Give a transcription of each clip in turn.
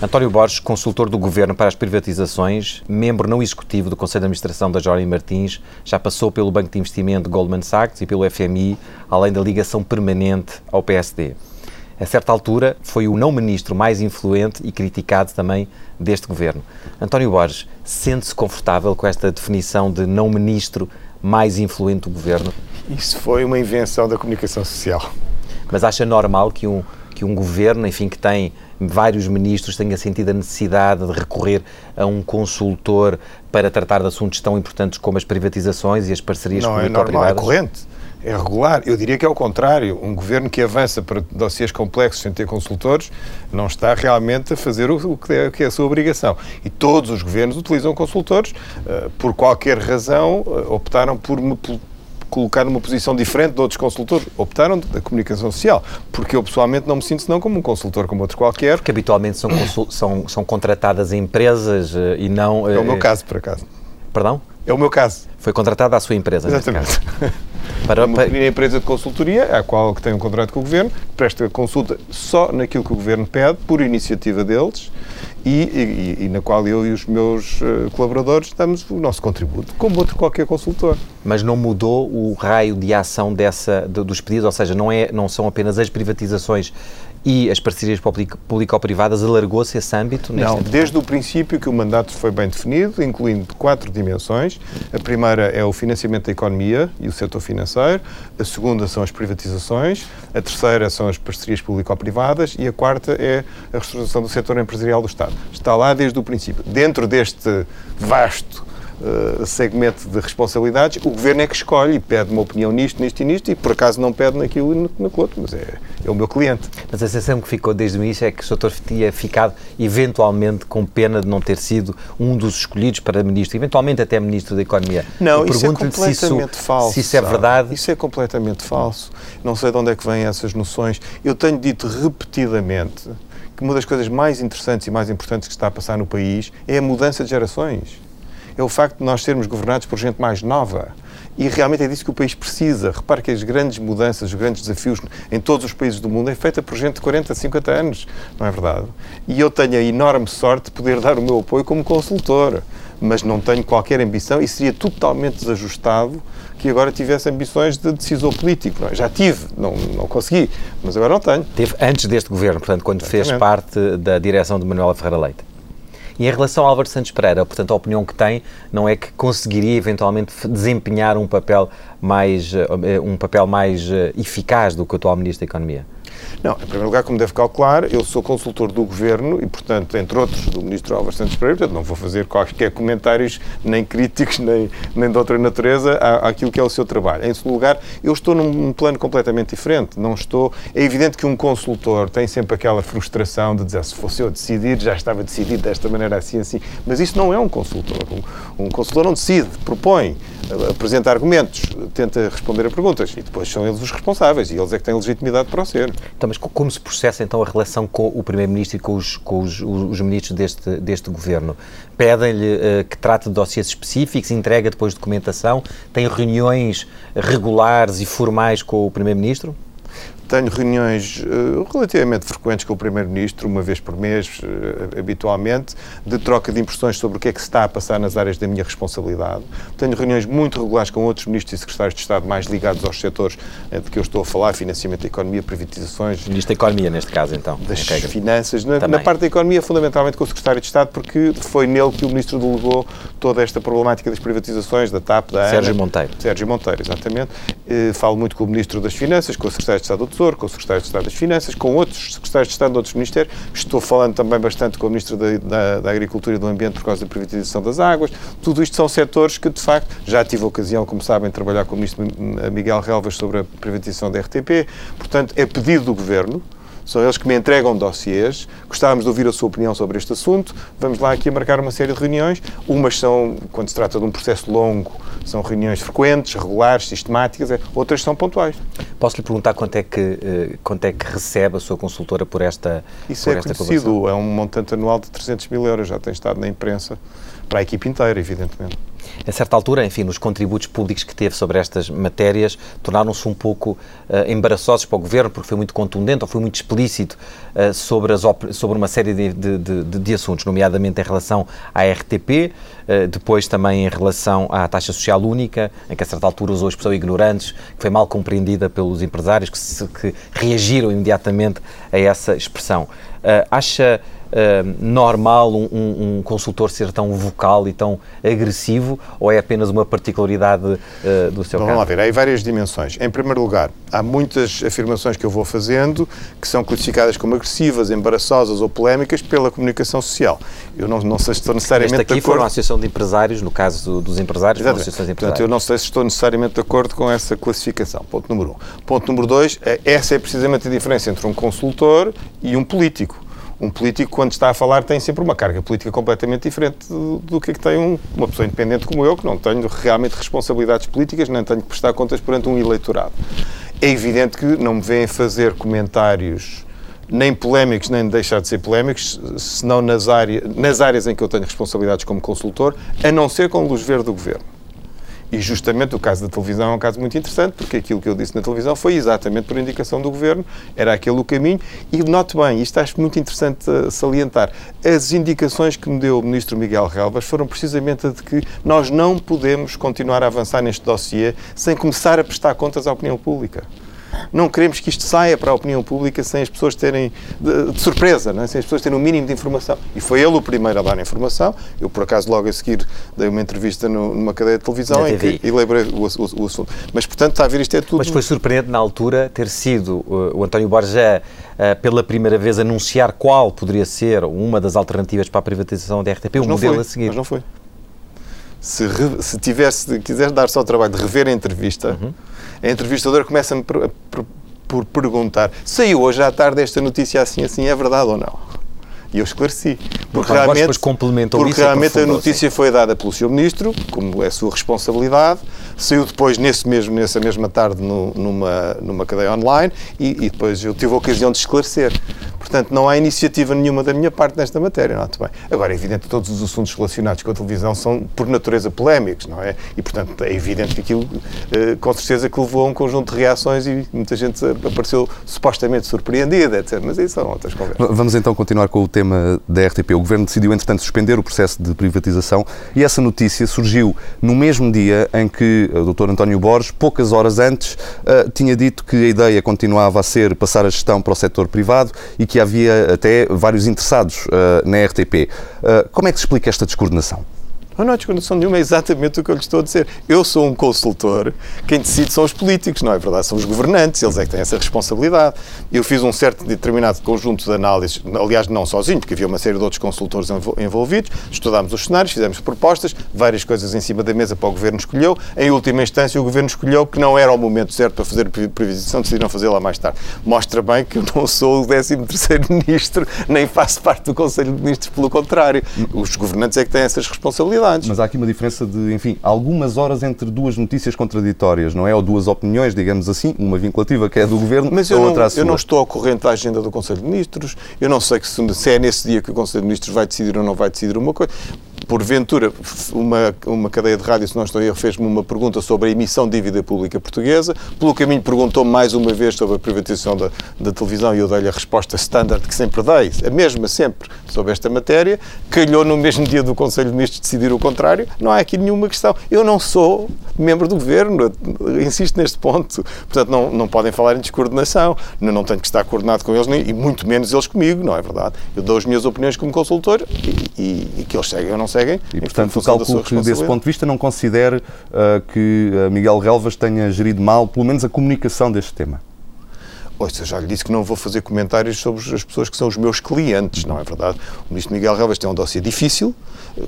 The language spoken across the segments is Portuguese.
António Borges, consultor do Governo para as privatizações, membro não executivo do Conselho de Administração da Jorge Martins, já passou pelo Banco de Investimento Goldman Sachs e pelo FMI, além da ligação permanente ao PSD. A certa altura, foi o não-ministro mais influente e criticado também deste Governo. António Borges, sente-se confortável com esta definição de não-ministro mais influente do Governo? Isso foi uma invenção da comunicação social. Mas acha normal que um, que um governo, enfim, que tem vários ministros, tenha sentido a necessidade de recorrer a um consultor para tratar de assuntos tão importantes como as privatizações e as parcerias Não é normal, é corrente. É regular. Eu diria que é o contrário. Um governo que avança para dossiês complexos sem ter consultores não está realmente a fazer o que é, que é a sua obrigação. E todos os governos utilizam consultores. Uh, por qualquer razão, uh, optaram por, por colocar numa posição diferente de outros consultores. Optaram da comunicação social, porque eu pessoalmente não me sinto senão como um consultor como outro qualquer. Porque habitualmente são, são, são contratadas empresas uh, e não... É o meu caso, por acaso. Perdão? É o meu caso. Foi contratada a sua empresa, Exatamente. Para, uma pequena empresa de consultoria, a qual que tem um contrato com o Governo, presta consulta só naquilo que o Governo pede, por iniciativa deles, e, e, e, na qual eu e os meus uh, colaboradores damos o nosso contributo, como outro qualquer consultor. Mas não mudou o raio de ação dessa, de, dos pedidos, ou seja, não, é, não são apenas as privatizações e as parcerias público-privadas, alargou-se esse âmbito? Não, desde o princípio que o mandato foi bem definido, incluindo quatro dimensões. A primeira é o financiamento da economia e o setor financeiro, a segunda são as privatizações, a terceira são as parcerias público-privadas e a quarta é a restauração do setor empresarial do Estado. Está lá desde o princípio. Dentro deste vasto uh, segmento de responsabilidades, o Governo é que escolhe e pede uma opinião nisto, nisto e nisto, e por acaso não pede naquilo e naquilo outro, mas é, é o meu cliente. Mas a sensação que ficou desde o início é que o Dr. tinha ficado eventualmente com pena de não ter sido um dos escolhidos para Ministro, eventualmente até Ministro da Economia. Não, isso é completamente se isso, falso. Se isso é verdade. Isso é completamente falso. Não sei de onde é que vêm essas noções. Eu tenho dito repetidamente que uma das coisas mais interessantes e mais importantes que está a passar no país é a mudança de gerações é o facto de nós sermos governados por gente mais nova. E realmente é disso que o país precisa. Repare que as grandes mudanças, os grandes desafios em todos os países do mundo é feita por gente de 40, 50 anos, não é verdade? E eu tenho a enorme sorte de poder dar o meu apoio como consultor, mas não tenho qualquer ambição e seria totalmente desajustado que agora tivesse ambições de decisor político. Não é? Já tive, não, não consegui, mas agora não tenho. Teve antes deste governo, portanto, quando Exatamente. fez parte da direção de Manuela Ferreira Leite. E em relação ao Álvaro Santos Pereira, portanto, a opinião que tem não é que conseguiria eventualmente desempenhar um papel mais, eh, um papel mais eh, eficaz do que o atual Ministro da Economia? Não, em primeiro lugar, como deve calcular, eu sou consultor do Governo e, portanto, entre outros, do Ministro Álvaro Santos Pereira, portanto, não vou fazer quaisquer comentários, nem críticos, nem, nem de outra natureza, à, àquilo que é o seu trabalho. Em segundo lugar, eu estou num plano completamente diferente. Não estou... É evidente que um consultor tem sempre aquela frustração de dizer, se fosse eu decidir, já estava decidido desta maneira, assim, assim. Mas isso não é um consultor. Um, um consultor não decide, propõe, apresenta argumentos, tenta responder a perguntas e depois são eles os responsáveis e eles é que têm legitimidade para o ser. Então, mas como se processa então a relação com o Primeiro-Ministro e com os, com os, os, ministros deste, deste governo? Pedem-lhe uh, que trate de dossiês específicos, entrega depois documentação, tem reuniões regulares e formais com o Primeiro-Ministro? Tenho reuniões uh, relativamente frequentes com o Primeiro-Ministro, uma vez por mês, uh, habitualmente, de troca de impressões sobre o que é que se está a passar nas áreas da minha responsabilidade. Tenho reuniões muito regulares com outros ministros e secretários de Estado mais ligados aos setores uh, de que eu estou a falar, financiamento da economia, privatizações. Ministro da Economia, neste caso, então. Das finanças. Na, na, parte da economia, fundamentalmente com o secretário de Estado, porque foi nele que o Ministro delegou toda esta problemática das privatizações, da TAP, da Sérgio ANA. Monteiro. Sérgio Monteiro, exatamente. falo muito com o Ministro das Finanças, com o secretário de Estado do Tesouro, com o Secretário de Estado das Finanças, com outros Secretários de Estado de outros Ministérios. Estou falando também bastante com o Ministro da, da, da, Agricultura e do Ambiente por causa da privatização das águas. Tudo isto são setores que, de facto, já tive a ocasião, como sabem, de trabalhar com o Ministro Miguel Relvas sobre a privatização da RTP. Portanto, é pedido do Governo, são eles que me entregam dossiês. Gostávamos de ouvir a sua opinião sobre este assunto. Vamos lá aqui a marcar uma série de reuniões. Umas são, quando se trata de um processo longo, são reuniões frequentes, regulares, sistemáticas. Outras são pontuais. Posso lhe perguntar quanto é que, eh, quanto é que recebe a sua consultora por esta Isso por é esta conhecido. É um montante anual de 300 mil euros. Já tem estado na imprensa para a equipe inteira, evidentemente. A certa altura, enfim, nos contributos públicos que teve sobre estas matérias, tornaram-se um pouco uh, embaraçosos para o Governo, porque foi muito contundente ou foi muito explícito uh, sobre, as sobre uma série de, de, de, de, assuntos, nomeadamente em relação à RTP, uh, depois também em relação à taxa social única, em que a certa altura usou a expressão ignorantes, que foi mal compreendida pelos empresários, que, se, que reagiram imediatamente a essa expressão. acha uh, normal um, um, consultor ser tão vocal e tão agressivo ou é apenas uma particularidade uh, do seu caso? Vamos lá ver, há várias dimensões. Em primeiro lugar, há muitas afirmações que eu vou fazendo que são classificadas como agressivas, embaraçosas ou polémicas pela comunicação social. Eu não, não sei se estou necessariamente aqui de acordo... foram a Associação de Empresários, no caso dos empresários, foram Associações de Empresários. Portanto, eu não sei se estou necessariamente de acordo com essa classificação. Ponto número um. Ponto número dois, é, essa é precisamente a diferença entre um consultor e um político um político, quando está a falar, tem sempre uma carga política completamente diferente do, do que, é que tem um, uma pessoa independente como eu, que não tenho realmente responsabilidades políticas, nem tenho que prestar contas perante um eleitorado. É evidente que não me vêm fazer comentários nem polémicos, nem deixar de ser polémicos, senão nas, área, nas áreas em que eu tenho responsabilidades como consultor, a não ser com luz verde do governo. E justamente o caso da televisão é um caso muito interessante, porque aquilo que eu disse na televisão foi exatamente por indicação do Governo, era aquele o caminho. E note bem, isto acho muito interessante salientar, as indicações que me deu o Ministro Miguel Relvas foram precisamente a de que nós não podemos continuar a avançar neste dossiê sem começar a prestar contas à opinião pública. Não queremos que isto saia para a opinião pública sem as pessoas terem, de, de surpresa, é? sem as pessoas terem o um mínimo de informação. E foi ele o primeiro a dar a informação. Eu, por acaso, logo a seguir, dei uma entrevista no, numa cadeia de televisão em que, e lembrei o, o, o, assunto. Mas, portanto, está a ver isto é tudo... Mas foi surpreendente na altura ter sido uh, o António Borja uh, pela primeira vez anunciar qual poderia ser uma das alternativas para a privatização da RTP, o modelo foi, a seguir. Mas não foi. Se, se tivesse, quiser dar só o trabalho de rever a entrevista, uhum a entrevistadora começa-me por, por, por perguntar: saiu hoje à tarde esta notícia assim, assim, é verdade ou não? E eu esclareci. Porque realmente, porque realmente a notícia foi dada pelo Sr. Ministro, como é sua responsabilidade, saiu depois nesse mesmo, nessa mesma tarde no, numa, numa cadeia online e, e, depois eu tive a ocasião de esclarecer. Portanto, não há iniciativa nenhuma da minha parte nesta matéria, note bem. Agora, é evidente que todos os assuntos relacionados com a televisão são, por natureza, polémicos, não é? E, portanto, é evidente que aquilo, eh, com certeza, que levou a um conjunto de reações e muita gente apareceu supostamente surpreendida, etc. Mas isso são outras conversas. Vamos então continuar com o tema da RTP. O Governo decidiu, entretanto, suspender o processo de privatização e essa notícia surgiu no mesmo dia em que o Dr. António Borges, poucas horas antes, uh, tinha dito que a ideia continuava a ser passar a gestão para o setor privado e que havia até vários interessados uh, na RTP. Uh, como é que se explica esta descoordenação? Não, não há desconexão nenhuma, é exatamente o que eu lhe estou a dizer. Eu sou um consultor, quem decide são os políticos, não é verdade? São os governantes, eles é que têm essa responsabilidade. Eu fiz um certo determinado conjunto de análises, aliás, não sozinho, porque havia uma série de outros consultores envolvidos, estudámos os cenários, fizemos propostas, várias coisas em cima da mesa para o Governo escolheu. Em última instância, o Governo escolheu que não era o momento certo para fazer previsão, decidiram fazê-la mais tarde. Mostra bem que eu não sou o 13 Ministro, nem faço parte do Conselho de Ministros, pelo contrário. Os governantes é que têm essas responsabilidades Mas há aqui uma diferença de, enfim, algumas horas entre duas notícias contraditórias, não é? Ou duas opiniões, digamos assim, uma vinculativa que é do Governo, Mas eu a outra não, eu não estou ao corrente da agenda do Conselho de Ministros, eu não sei que se, se é nesse dia que o Conselho de Ministros vai decidir ou não vai decidir uma coisa porventura, uma, uma cadeia de rádio, se não estou erro, fez-me uma pergunta sobre a emissão de dívida pública portuguesa. Pelo caminho, perguntou-me mais uma vez sobre a privatização da, da televisão e eu dei-lhe a resposta standard que sempre dei, a mesma sempre, sobre esta matéria. Calhou no mesmo dia do Conselho de Ministros decidir o contrário. Não há aqui nenhuma questão. Eu não sou membro do governo, insisto neste ponto. Portanto, não, não podem falar em descoordenação. Eu não tenho que estar coordenado com eles, nem, e muito menos eles comigo, não é verdade? Eu dou as minhas opiniões como consultor e, e, e que eles seguem ou não seguem. E, portanto, o cálculo que, desse ponto de vista, não considere uh, que uh, Miguel Relvas tenha gerido mal, pelo menos, a comunicação deste tema? Ouça, já lhe disse que não vou fazer comentários sobre as pessoas que são os meus clientes, não é verdade? O ministro Miguel Relvas tem um dossiê difícil,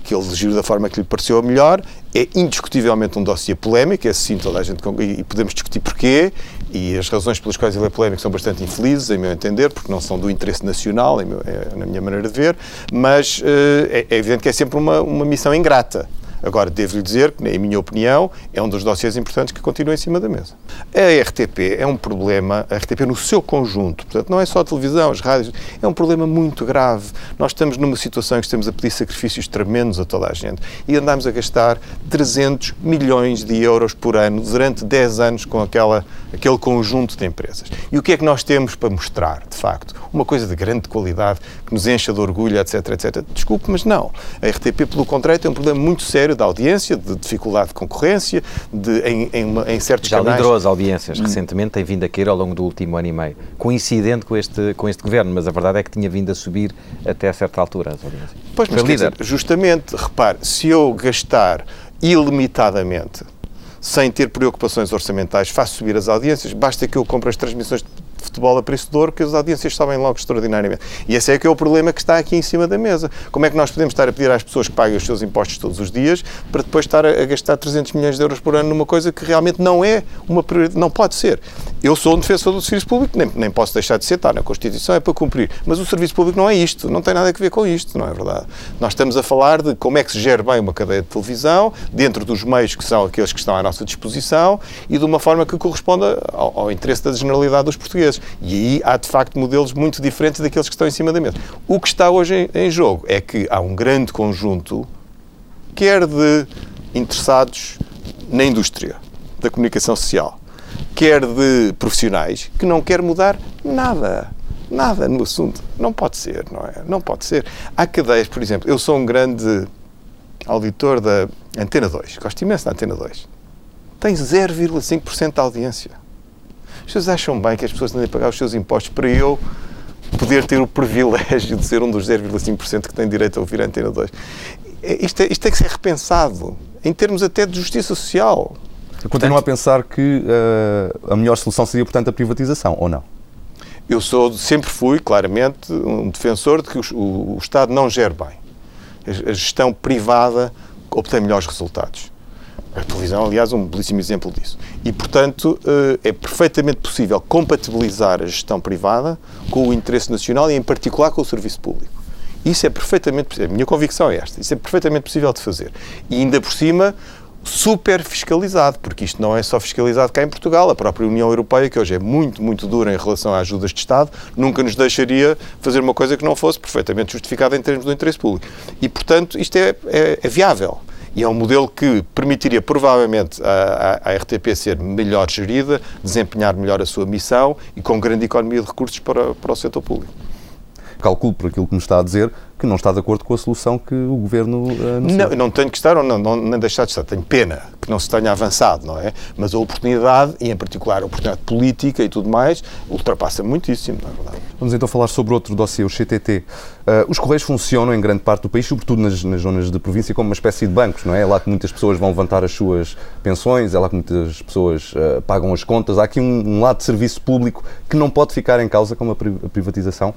que ele geriu da forma que lhe pareceu a melhor, é indiscutivelmente um dossiê polémico, é sim toda a gente, e podemos discutir porquê, e as razões pelas quais ele é polémico são bastante infelizes, em meu entender, porque não são do interesse nacional, meu, é, na minha maneira de ver, mas uh, é, é, evidente que é sempre uma, uma missão ingrata. Agora, devo-lhe dizer que, em minha opinião, é um dos dossiês importantes que continua em cima da mesa. A RTP é um problema, a RTP no seu conjunto, portanto, não é só a televisão, as rádios, é um problema muito grave. Nós estamos numa situação em que estamos a pedir sacrifícios tremendos a toda a gente e andamos a gastar 300 milhões de euros por ano durante 10 anos com aquela, aquele conjunto de empresas. E o que é que nós temos para mostrar, de facto? Uma coisa de grande qualidade, que nos encha de orgulho, etc, etc. Desculpe, mas não. A RTP, pelo contrário, tem um problema muito sério da audiência, de dificuldade de concorrência, de, em, em, em certos Já canais... liderou as audiências recentemente, tem vindo a cair ao longo do último ano e meio, coincidente com este, com este governo, mas a verdade é que tinha vindo a subir até a certa altura as audiências. Pois, mas dizer, justamente, repare, se eu gastar ilimitadamente sem ter preocupações orçamentais, faço subir as audiências, basta que eu compre as transmissões de futebol a preço de ouro que as audiências sobem logo extraordinariamente. E esse é que é o problema que está aqui em cima da mesa. Como é que nós podemos estar a pedir às pessoas que paguem os seus impostos todos os dias para depois estar a, gastar 300 milhões de euros por ano numa coisa que realmente não é uma prioridade, não pode ser. Eu sou um defensor do serviço público, nem, nem posso deixar de ser, está na Constituição, é para cumprir. Mas o serviço público não é isto, não tem nada a ver com isto, não é verdade? Nós estamos a falar de como é que se gera bem uma cadeia de televisão, dentro dos meios que são aqueles que estão à nossa disposição e de uma forma que corresponda ao, ao interesse da generalidade dos portugueses. E aí há, de facto, modelos muito diferentes daqueles que estão em cima da mesa. O que está hoje em, em jogo é que há um grande conjunto, quer de interessados na indústria da comunicação social, quer de profissionais, que não quer mudar nada. Nada no assunto. Não pode ser, não é? Não pode ser. Há cadeias, por exemplo, eu sou um grande auditor da Antena 2, gosto imenso da Antena 2. Tem 0,5% de audiência. Pessoas acham bem que as pessoas têm de pagar os seus impostos para eu poder ter o privilégio de ser um dos 0,5% que tem direito a ouvir a Antena 2. É, isto, é, isto tem que ser repensado, em termos até de justiça social. Continua a pensar que uh, a melhor solução seria, portanto, a privatização, ou não? Eu sou, sempre fui, claramente, um defensor de que o, o, o Estado não gere bem. A, a gestão privada obtém melhores resultados. A televisão, aliás, é um belíssimo exemplo disso. E, portanto, eh, é perfeitamente possível compatibilizar a gestão privada com o interesse nacional e, em particular, com o serviço público. Isso é perfeitamente possível. A minha convicção é esta. Isso é perfeitamente possível de fazer. E, ainda por cima, super fiscalizado, porque isto não é só fiscalizado cá em Portugal. A própria União Europeia, que hoje é muito, muito dura em relação a ajudas de Estado, nunca nos deixaria fazer uma coisa que não fosse perfeitamente justificada em termos do interesse público. E, portanto, isto é, é, é viável. E é um modelo que permitiria provavelmente a, RTP ser melhor gerida, desempenhar melhor a sua missão e com grande economia de recursos para, para o setor público. Calculo por aquilo que nos está a dizer que não está de acordo com a solução que o Governo uh. Não, não tenho que estar ou não, não, nem deixar de estar. Tenho pena que não se tenha avançado, não é? Mas a oportunidade, e em particular a oportunidade política e tudo mais, ultrapassa muitíssimo, não é verdade? Vamos então falar sobre outro dossiê, o CTT. Uh, os Correios funcionam em grande parte do país, sobretudo nas, nas, zonas de província, como uma espécie de bancos, não é? É lá que muitas pessoas vão levantar as suas pensões, é lá que muitas pessoas uh, pagam as contas. Há aqui um, um lado de serviço público que não pode ficar em causa com a privatização?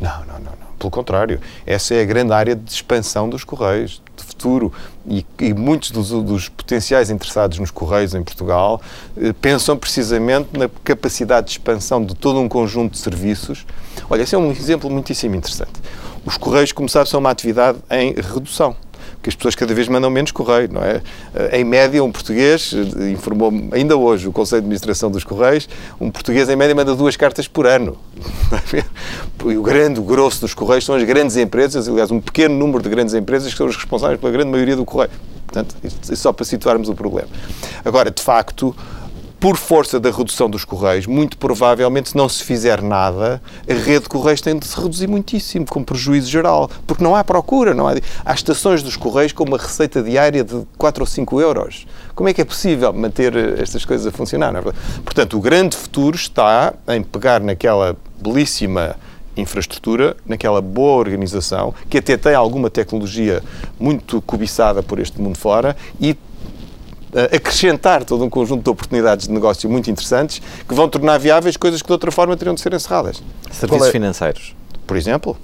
Não, não, não, não. Pelo contrário, essa é a grande área de expansão dos Correios, de futuro. E, e muitos dos, dos, potenciais interessados nos Correios em Portugal eh, pensam precisamente na capacidade de expansão de todo um conjunto de serviços. Olha, esse é um exemplo muitíssimo interessante. Os Correios, como sabe, são uma atividade em redução que as pessoas cada vez mandam menos correio, não é? Eh, em média, um português, eh, informou ainda hoje o Conselho de Administração dos Correios, um português em média manda duas cartas por ano. E o grande, o grosso dos Correios são as grandes empresas, aliás, um pequeno número de grandes empresas que são os responsáveis pela grande maioria do correio. Portanto, isso só para situarmos o problema. Agora, de facto, por força da redução dos correios, muito provavelmente, se não se fizer nada, a rede de correios tem de se reduzir muitíssimo, com prejuízo geral, porque não há procura, não há. Há estações dos correios com uma receita diária de 4 ou 5 euros. Como é que é possível manter estas coisas a funcionar? É Portanto, o grande futuro está em pegar naquela belíssima infraestrutura, naquela boa organização, que até tem alguma tecnologia muito cobiçada por este mundo fora, e acrescentar todo um conjunto de oportunidades de negócio muito interessantes que vão tornar viáveis coisas que de outra forma teriam de ser encerradas. Serviços é? financeiros. Por exemplo.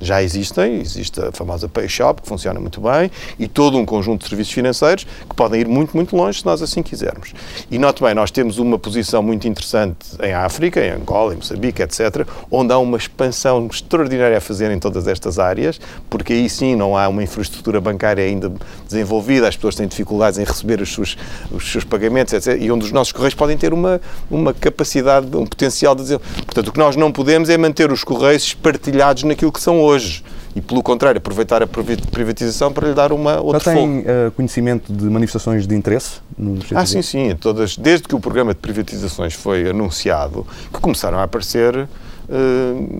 Já existem, existe a famosa Pay Shop, que funciona muito bem, e todo um conjunto de serviços financeiros que podem ir muito, muito longe se nós assim quisermos. E note bem, nós temos uma posição muito interessante em África, em Angola, em Moçambique, etc., onde há uma expansão extraordinária a fazer em todas estas áreas, porque aí sim não há uma infraestrutura bancária ainda desenvolvida, as pessoas têm dificuldades em receber os seus, os seus pagamentos, etc., e onde os nossos correios podem ter uma, uma capacidade, um potencial de dizer. Portanto, o que nós não podemos é manter os correios espartilhados naquilo que são hoje e, pelo contrário, aproveitar a privatização para lhe dar uma outra Já tem uh, conhecimento de manifestações de interesse? No ah, sim, sim. Todas, desde que o programa de privatizações foi anunciado, que começaram a aparecer uh,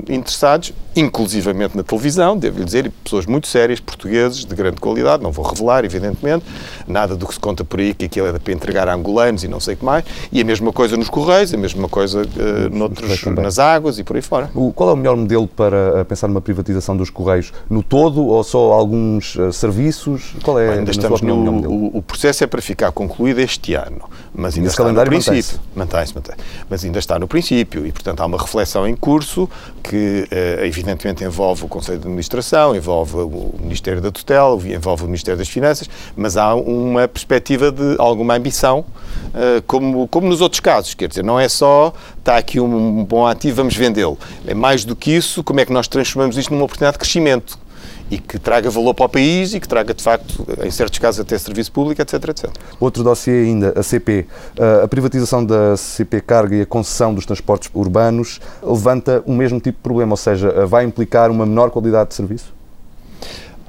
interessados, inclusivamente na televisão, devo-lhe dizer, pessoas muito sérias, portugueses, de grande qualidade, não vou revelar, evidentemente, nada do que se conta por aí, que aquilo era para entregar a angolanos e não sei o que mais, e a mesma coisa nos Correios, a mesma coisa uh, noutros, nas águas e por aí fora. O, qual é o melhor modelo para pensar numa privatização dos Correios? No todo ou só alguns uh, serviços? Qual é, ainda estamos no, o, o, processo é para ficar concluído este ano, mas ainda está no princípio. Mantém-se, mantém, mantém Mas ainda está no princípio e, portanto, há uma reflexão em curso que, eh, evidentemente, envolve o Conselho de Administração, envolve o Ministério da Tutela, envolve o Ministério das Finanças, mas há uma perspectiva de alguma ambição, eh, como, como nos outros casos. Quer dizer, não é só está aqui um bom ativo, vamos vendê-lo. É mais do que isso, como é que nós transformamos isto numa oportunidade de crescimento e que traga valor para o país e que traga, de facto, em certos casos, até serviço público, etc. etc. Outro dossiê ainda, a CP. Eh, a privatização da CP Carga e a concessão dos transportes urbanos levanta o mesmo tipo de problema, ou seja, vai implicar uma menor qualidade de serviço?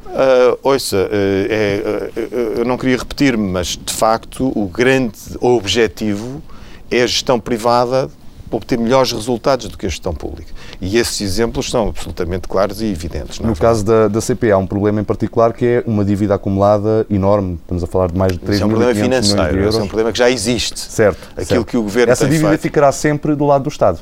Uh, ouça, uh, é, uh, eu não queria repetir-me, mas de facto o grande objetivo é a gestão privada obter melhores resultados do que a gestão pública. E esses exemplos são absolutamente claros e evidentes. No é caso da, da CP, há um problema em particular que é uma dívida acumulada enorme. Estamos a falar de mais de 3 é um problema financeiro, é um problema que já existe. Certo. Aquilo certo. que o governo Essa dívida feito. ficará sempre do lado do Estado.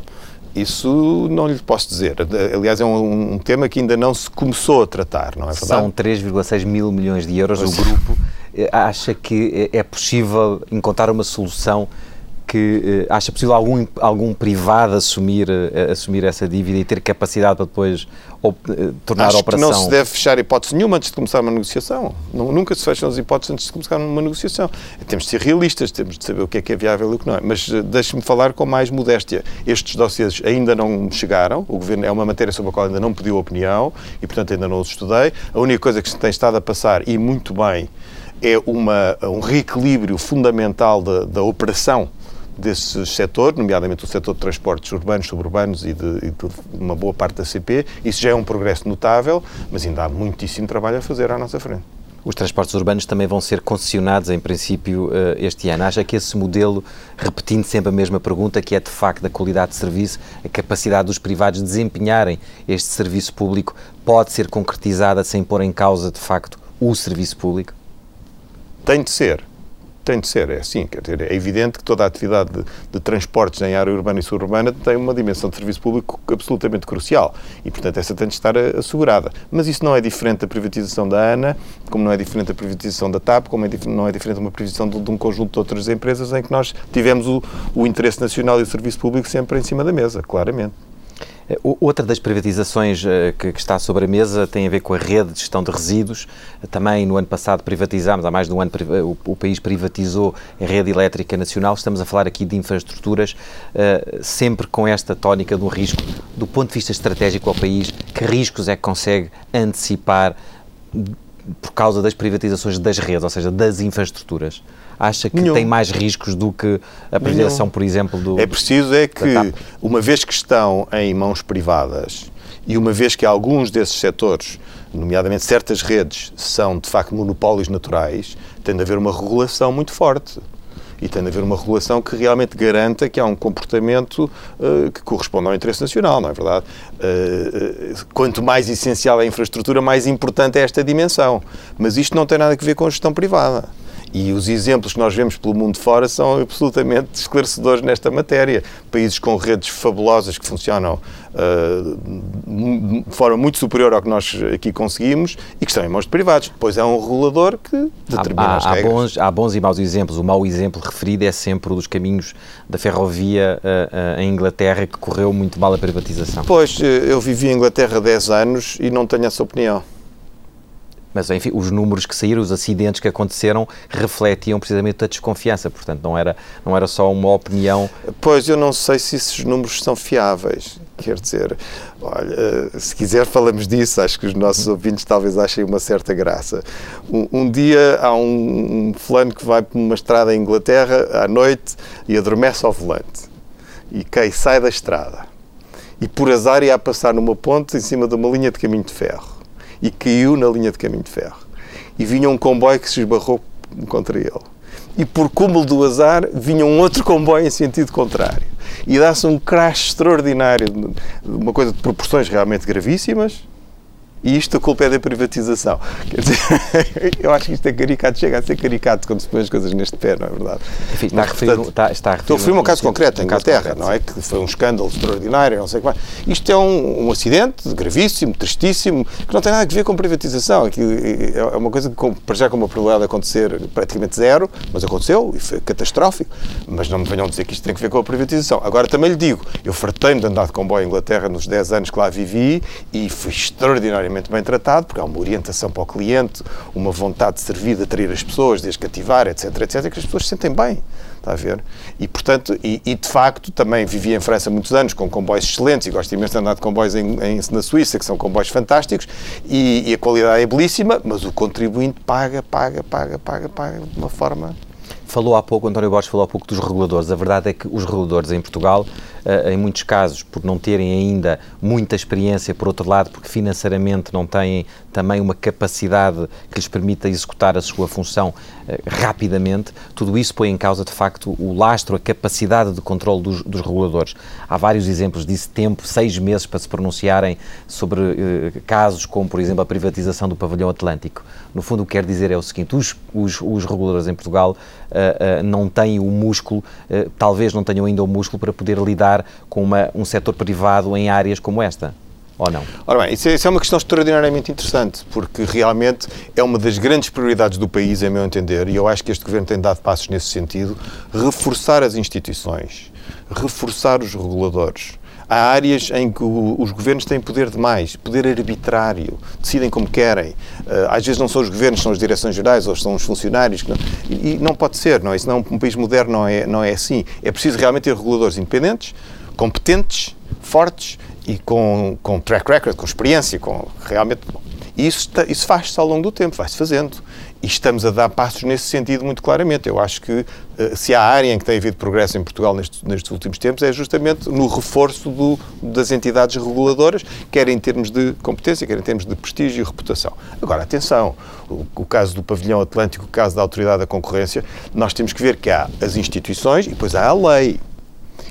Isso não lhe posso dizer. Aliás, é um, um, tema que ainda não se começou a tratar, não é verdade? São 3,6 mil milhões de euros. Pois. O grupo eh, acha que é possível encontrar uma solução que uh, acha possível algum, algum privado assumir, uh, assumir essa dívida e ter capacidade para depois uh, tornar Acho a operação? Que não se deve fechar hipótese nenhuma antes de começar uma negociação. Não, nunca se fecham as hipóteses antes de começar uma negociação. Temos de ser realistas, temos de saber o que é que é viável e o que não é. Mas deixe-me falar com mais modéstia. Estes dossiês ainda não chegaram, o Governo é uma matéria sobre a qual ainda não pediu opinião e, portanto, ainda não os estudei. A única coisa que se tem estado a passar, e muito bem, é uma, um reequilíbrio fundamental da, da operação desse setor, nomeadamente o setor de transportes urbanos, suburbanos e de, e de, uma boa parte da CP. Isso já é um progresso notável, mas ainda há muitíssimo trabalho a fazer à nossa frente. Os transportes urbanos também vão ser concessionados, em princípio, eh, este ano. Acha que esse modelo, repetindo sempre a mesma pergunta, que é de facto a qualidade de serviço, a capacidade dos privados de desempenharem este serviço público, pode ser concretizada sem pôr em causa, de facto, o serviço público? Tem de ser tem de ser, é assim. Quer dizer, é evidente que toda a atividade de, de, transportes em área urbana e suburbana tem uma dimensão de serviço público absolutamente crucial e, portanto, essa tem de estar assegurada. Mas isso não é diferente da privatização da ANA, como não é diferente da privatização da TAP, como é não é diferente de uma privatização de, de, um conjunto de outras empresas em que nós tivemos o, o interesse nacional e o serviço público sempre em cima da mesa, claramente. Eh, outra das privatizações eh, que, está sobre a mesa tem a ver com a rede de gestão de resíduos. Também no ano passado privatizámos, há mais de um ano o, país privatizou a rede elétrica nacional. Estamos a falar aqui de infraestruturas, eh, sempre com esta tónica do risco. Do ponto de vista estratégico ao país, que riscos é que consegue antecipar por causa das privatizações das redes, ou seja, das infraestruturas? Acha que Nenhum. tem mais riscos do que a privatização, por exemplo, do. É preciso é que, uma vez que estão em mãos privadas e uma vez que alguns desses setores, nomeadamente certas redes, são de facto monopólios naturais, tem de haver uma regulação muito forte e tem de haver uma regulação que realmente garanta que há um comportamento uh, que corresponde ao interesse nacional, não é verdade? Uh, uh, quanto mais essencial é a infraestrutura, mais importante é esta dimensão. Mas isto não tem nada a ver com a gestão privada. E os exemplos que nós vemos pelo mundo fora são absolutamente esclarecedores nesta matéria. Países com redes fabulosas que funcionam uh, de forma muito superior ao que nós aqui conseguimos e que estão em mãos de privados. Depois é um regulador que determina há, as há regras. Bons, há bons e maus exemplos. O mau exemplo referido é sempre o dos caminhos da ferrovia uh, uh, em Inglaterra, que correu muito mal a privatização. Pois, eu vivi em Inglaterra 10 anos e não tenho essa opinião. Mas, enfim, os números que saíram, os acidentes que aconteceram, refletiam precisamente a desconfiança. Portanto, não era, não era só uma opinião. Pois, eu não sei se esses números são fiáveis. Quer dizer, olha, se quiser falamos disso, acho que os nossos ouvintes talvez achem uma certa graça. Um, um dia há um, um fulano que vai por uma estrada em Inglaterra à noite e adormece ao volante. E cai, sai da estrada. E por azar ia a passar numa ponte em cima de uma linha de caminho de ferro e caiu na linha de caminho de ferro. E vinha um comboio que se esbarrou contra ele. E por cúmulo do azar, vinha um outro comboio em sentido contrário. E dá-se um crash extraordinário, uma coisa de proporções realmente gravíssimas, e isto a culpa é da privatização. Quer dizer, eu acho que isto é caricato, chega a ser caricato quando se põe as coisas neste pé, não é verdade? Enfim, está, portanto, está, está a referir estou a referir um caso concreto, em Inglaterra, não é? Que foi um escândalo extraordinário, não sei o que mais. Isto é um, um, acidente gravíssimo, tristíssimo, que não tem nada a ver com privatização. Aqui é uma coisa que, para já, com uma probabilidade de acontecer praticamente zero, mas aconteceu e foi catastrófico. Mas não me venham dizer que isto tem a ver com a privatização. Agora, também lhe digo, eu fartei-me de andar de comboio em Inglaterra nos 10 anos que lá vivi e fui extraordinariamente bem tratado, porque há uma orientação para o cliente, uma vontade de servir, de atrair as pessoas, de as cativar, etc, etc, que as pessoas se sentem bem, está a ver? E, portanto, e, e, de facto, também vivi em França muitos anos com comboios excelentes e gosto imenso de andar de comboios em, em, na Suíça, que são comboios fantásticos, e, e a qualidade é belíssima, mas o contribuinte paga, paga, paga, paga, paga de uma forma Falou há pouco, António Borges falou há pouco dos reguladores. A verdade é que os reguladores em Portugal, eh, em muitos casos, por não terem ainda muita experiência, por outro lado, porque financeiramente não têm também uma capacidade que lhes permita executar a sua função eh, rapidamente, tudo isso põe em causa, de facto, o lastro, a capacidade de controle dos, dos reguladores. Há vários exemplos disso, tempo, seis meses para se pronunciarem sobre eh, casos como, por exemplo, a privatização do pavilhão atlântico. No fundo, o que quer dizer é o seguinte, os, os, os reguladores em Portugal uh, não têm o músculo, talvez não tenham ainda o músculo para poder lidar com uma, um setor privado em áreas como esta. Ou não? Ora bem, isso é, isso é, uma questão extraordinariamente interessante, porque realmente é uma das grandes prioridades do país, em meu entender, e eu acho que este governo tem dado passos nesse sentido, reforçar as instituições, reforçar os reguladores, Há áreas em que os governos têm poder demais, poder arbitrário, decidem como querem. Eh, às vezes não são os governos, são as direções gerais ou são os funcionários. Não, e não pode ser, não é? Senão um país moderno não é, não é assim. É preciso realmente ter reguladores independentes, competentes, fortes e com, com track record, com experiência, com realmente. Isso, isso faz-se ao longo do tempo, vai-se fazendo. E estamos a dar passos nesse sentido muito claramente. Eu acho que eh, se há área em que tem havido progresso em Portugal nestes, nestes últimos tempos é justamente no reforço do, das entidades reguladoras, quer em termos de competência, quer em termos de prestígio e reputação. Agora, atenção, o, o caso do pavilhão atlântico, o caso da autoridade da concorrência, nós temos que ver que há as instituições e depois há a lei.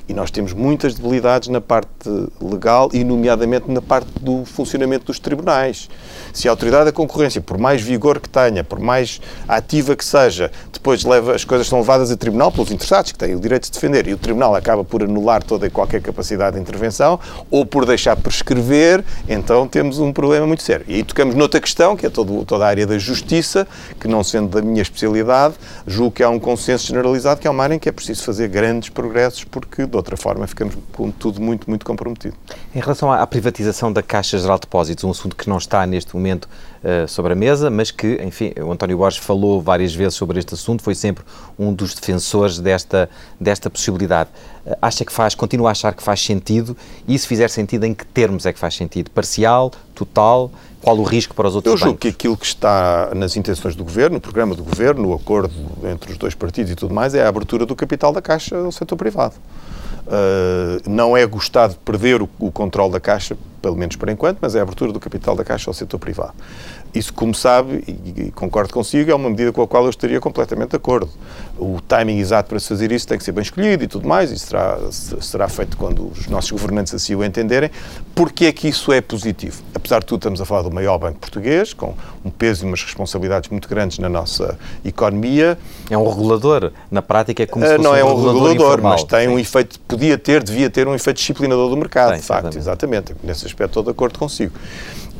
E nós temos muitas debilidades na parte legal e, nomeadamente, na parte do funcionamento dos tribunais. Se a autoridade da concorrência, por mais vigor que tenha, por mais ativa que seja, depois leva, as coisas são levadas a tribunal pelos interessados, que têm o direito de defender, e o tribunal acaba por anular toda e qualquer capacidade de intervenção, ou por deixar prescrever, então temos um problema muito sério. E aí tocamos noutra questão, que é todo, toda a área da justiça, que não sendo da minha especialidade, julgo que há um consenso generalizado que é uma área em que é preciso fazer grandes progressos, porque de outra forma ficamos com tudo muito, muito comprometido. Em relação à privatização da Caixa Geral de Depósitos, um assunto que não está neste momento uh, sobre a mesa, mas que, enfim, o António Borges falou várias vezes sobre este assunto, foi sempre um dos defensores desta, desta possibilidade. Uh, acha que faz, continua a achar que faz sentido e se fizer sentido, em que termos é que faz sentido? Parcial, total? Qual o risco para os outros Eu julgo bancos? que aquilo que está nas intenções do Governo, no programa do Governo, no acordo entre os dois partidos e tudo mais, é a abertura do capital da Caixa ao setor privado. Uh, não é gostado de perder o, o controle da Caixa pelo menos por enquanto, mas é a abertura do capital da Caixa ao setor privado. Isso, como sabe, e, e, concordo consigo, é uma medida com a qual eu estaria completamente de acordo. O timing exato para se fazer isso tem que ser bem escolhido e tudo mais, e será, será feito quando os nossos governantes assim o entenderem. Porque é que isso é positivo? Apesar de tudo, estamos a falar do maior banco português, com um peso e umas responsabilidades muito grandes na nossa economia. É um regulador. Na prática é como se ah, fosse Não é um regulador, informal. mas tem Sim. um efeito, podia ter, devia ter um efeito disciplinador do mercado, Tem, de facto, exatamente. exatamente. Nesse aspecto estou de acordo consigo.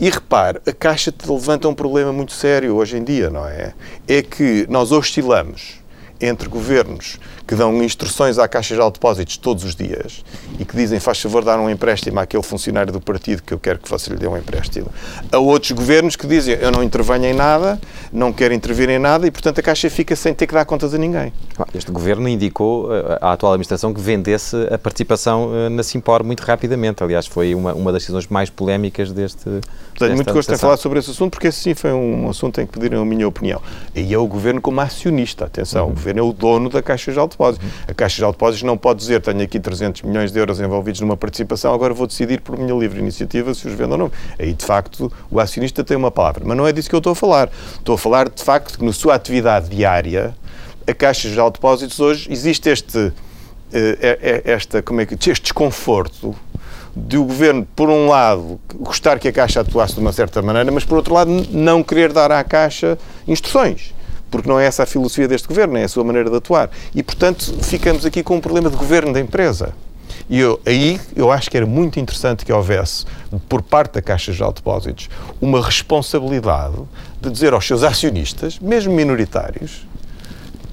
E repare, a Caixa te levanta um problema muito sério hoje em dia, não é? É que nós oscilamos entre governos que dão instruções à Caixa Geral de Depósitos todos os dias e que dizem faz favor dar um empréstimo àquele funcionário do partido que eu quero que você lhe dê um empréstimo, a outros governos que dizem eu não intervenho em nada, não quero intervir em nada e, portanto, a Caixa fica sem ter que dar contas a ninguém. Este governo indicou eh, à atual administração que vendesse a participação eh, na Simpor muito rapidamente. Aliás, foi uma, uma das decisões mais polémicas deste. Tenho muito gosto em falar sobre esse assunto, porque esse sim foi um assunto em que pediram a minha opinião. E é o Governo como acionista, atenção, o Governo é o dono da Caixa Geral de Depósitos. A Caixa Geral de Depósitos não pode dizer, tenho aqui 300 milhões de euros envolvidos numa participação, agora vou decidir por minha livre iniciativa se os vendo ou não. Aí, de facto, o acionista tem uma palavra. Mas não é disso que eu estou a falar. Estou a falar, de facto, que na sua atividade diária, a Caixa Geral de Depósitos hoje, existe este, eh, é- é- esta, como é que, este desconforto de o governo, por um lado, gostar que a Caixa atuasse de uma certa maneira, mas por outro lado, não querer dar à Caixa instruções. Porque não é essa a filosofia deste governo, é a sua maneira de atuar. E, portanto, ficamos aqui com um problema de governo da empresa. E eu, aí eu acho que era muito interessante que houvesse, por parte da Caixa Geral de Depósitos, uma responsabilidade de dizer aos seus acionistas, mesmo minoritários,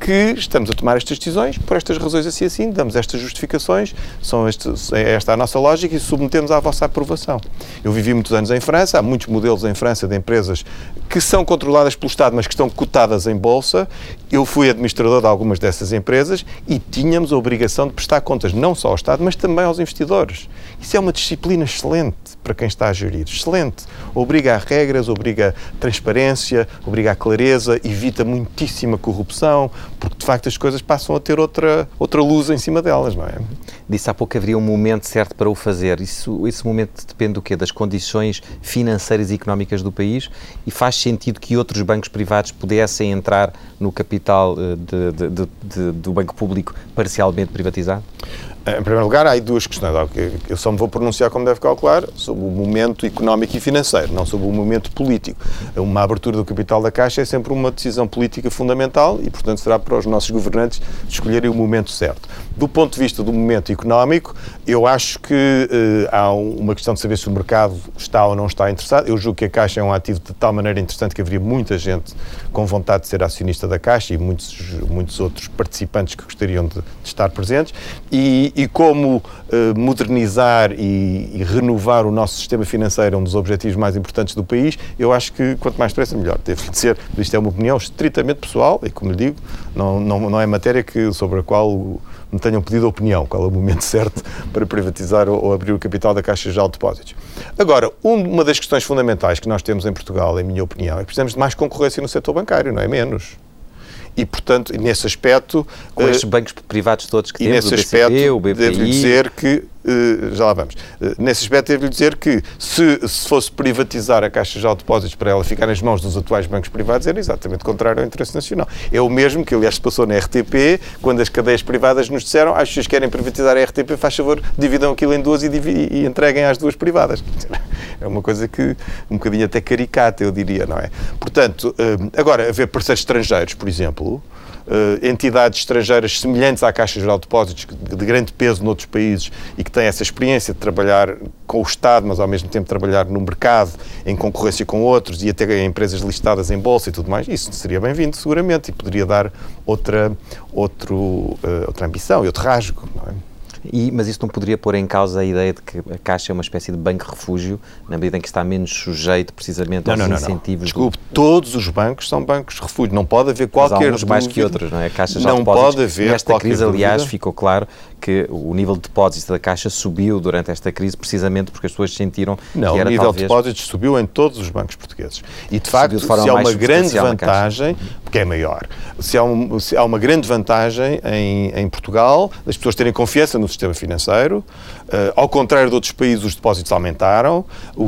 que estamos a tomar estas decisões por estas razões assim assim, damos estas justificações, são este, é esta a nossa lógica e submetemos à vossa aprovação. Eu vivi muitos anos em França, há muitos modelos em França de empresas que são controladas pelo Estado, mas que estão cotadas em bolsa. Eu fui administrador de algumas dessas empresas e tínhamos a obrigação de prestar contas não só ao Estado, mas também aos investidores. Isso é uma disciplina excelente para quem está a gerir, excelente. Obriga a regras, obriga a transparência, obriga a clareza, evita muitíssima corrupção, porque de facto as coisas passam a ter outra, outra luz em cima delas, não é? Disse há pouco que haveria um momento certo para o fazer. Isso, esse momento depende do quê? Das condições financeiras e económicas do país e faz sentido que outros bancos privados pudessem entrar no capital eh, de- de- de- do banco público parcialmente privatizado? Em primeiro lugar, há aí duas questões. Eu só me vou pronunciar, como deve calcular, sobre o momento económico e financeiro, não sobre o momento político. Uma abertura do capital da Caixa é sempre uma decisão política fundamental e, portanto, será para os nossos governantes escolherem o momento certo. Do ponto de vista do momento económico, eu acho que eh, há um- uma questão de saber se o mercado está ou não está interessado. Eu julgo que a Caixa é um ativo de tal maneira interessante que haveria muita gente com vontade de ser acionista da Caixa e muitos, muitos outros participantes que gostariam de, de estar presentes. E, e como eh, modernizar e, e renovar o nosso sistema financeiro é um dos objetivos mais importantes do país, eu acho que quanto mais depressa, melhor. Devo dizer, isto é uma opinião estritamente pessoal e, como lhe digo, não, não, não é matéria que, sobre a qual me tenham pedido opinião, qual é o momento certo para privatizar ou, ou abrir o capital da Caixa Geral de Depósitos. Agora, um- uma das questões fundamentais que nós temos em Portugal, em minha opinião, é que precisamos de mais concorrência no setor bancário, não é menos. E, portanto, nesse aspecto... Com eh, estes bancos privados todos que temos, nesse o BCP, aspecto, o BPI... devo-lhe dizer que, eh, já lá vamos, Eh, nesse aspecto devo-lhe dizer que se, se fosse privatizar a Caixa de Depósitos para ela ficar nas mãos dos atuais bancos privados, era exatamente contrário ao interesse nacional. É o mesmo que, aliás, se passou na RTP, quando as cadeias privadas nos disseram, ah, se vocês querem privatizar a RTP, faz favor, dividam aquilo em duas e, e entreguem às duas privadas. É uma coisa que, um bocadinho até caricata, eu diria, não é? Portanto, eh, agora, haver parceiros estrangeiros, por exemplo, eh, entidades estrangeiras semelhantes à Caixa Geral de Depósitos, de de grande peso noutros países e que têm essa experiência de trabalhar com o Estado, mas ao mesmo tempo trabalhar no mercado, em concorrência com outros e até em empresas listadas em bolsa e tudo mais, isso seria bem-vindo, seguramente, e poderia dar outra, outro, eh, outra ambição e outro rasgo. Não é? E, mas isso não poderia pôr em causa a ideia de que a Caixa é uma espécie de banco-refúgio, na medida em que está menos sujeito precisamente aos incentivos... do- Desculpe, todos os bancos são bancos de refúgio. Não pode haver Mas qualquer há uns mais que outros, não é? A Caixa já Não pode haver Nesta crise, aliás, dúvida. ficou claro que o nível de depósitos da Caixa subiu durante esta crise precisamente porque as pessoas sentiram Não, que o era nível talvez... de depósitos subiu em todos os bancos portugueses. E, de facto, de se há uma grande vantagem, porque é maior. Se há, um, se há uma grande vantagem em, em, Portugal, as pessoas terem confiança no sistema financeiro, uh, ao contrário de outros países, os depósitos aumentaram,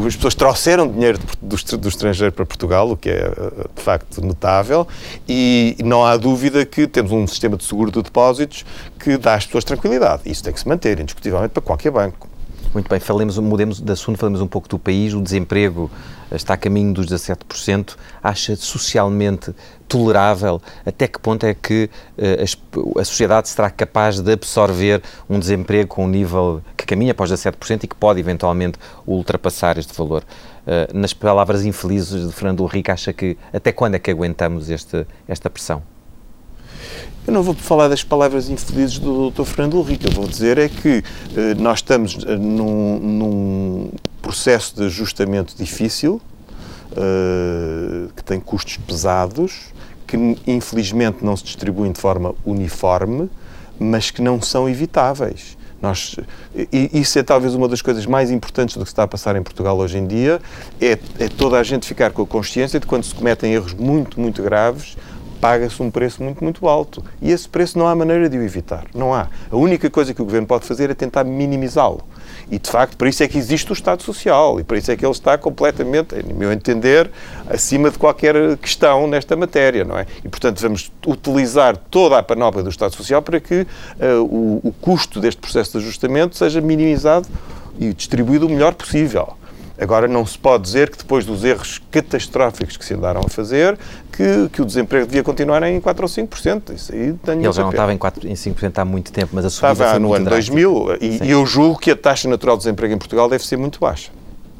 as pessoas trouxeram dinheiro do, do, estrangeiro para Portugal, o que é uh, de facto notável, e não há dúvida que temos um sistema de seguro de depósitos que dá às pessoas tranquilidade. Isso tem que se manter, indiscutivelmente, para qualquer banco. Muito bem, falemos, mudemos de assunto, falemos um pouco do país. O desemprego está a caminho dos 17%. Acha socialmente tolerável? Até que ponto é que uh, a, sociedade será capaz de absorver um desemprego com um nível que caminha para os 17% e que pode eventualmente ultrapassar este valor? Uh, nas palavras infelizes de Fernando Henrique, acha que até quando é que aguentamos este, esta pressão? Eu não vou falar das palavras infelizes do Dr. Fernando Henrique. Eu vou dizer é que eh, nós estamos eh, num, num, processo de ajustamento difícil, eh, que tem custos pesados, que infelizmente não se distribuem de forma uniforme, mas que não são evitáveis. Nós, isso é talvez uma das coisas mais importantes do que está a passar em Portugal hoje em dia, é, é toda a gente ficar com a consciência de quando se cometem erros muito, muito graves, paga-se um preço muito, muito alto. E esse preço não há maneira de o evitar. Não há. A única coisa que o governo pode fazer é tentar minimizá-lo. E, de facto, para isso é que existe o Estado Social e para isso é que ele está completamente, em meu entender, acima de qualquer questão nesta matéria, não é? E, portanto, vamos utilizar toda a panóplia do Estado Social para que uh, o, o custo deste processo de ajustamento seja minimizado e distribuído o melhor possível. Agora, não se pode dizer que depois dos erros catastróficos que se andaram a fazer, que, que o desemprego devia continuar em 4 ou 5%. Isso aí tenho Ele já não estava em, 4, em 5% há muito tempo, mas a subida Estava no ano drástica. 2000 e, eu julgo que a taxa natural de desemprego em Portugal deve ser muito baixa.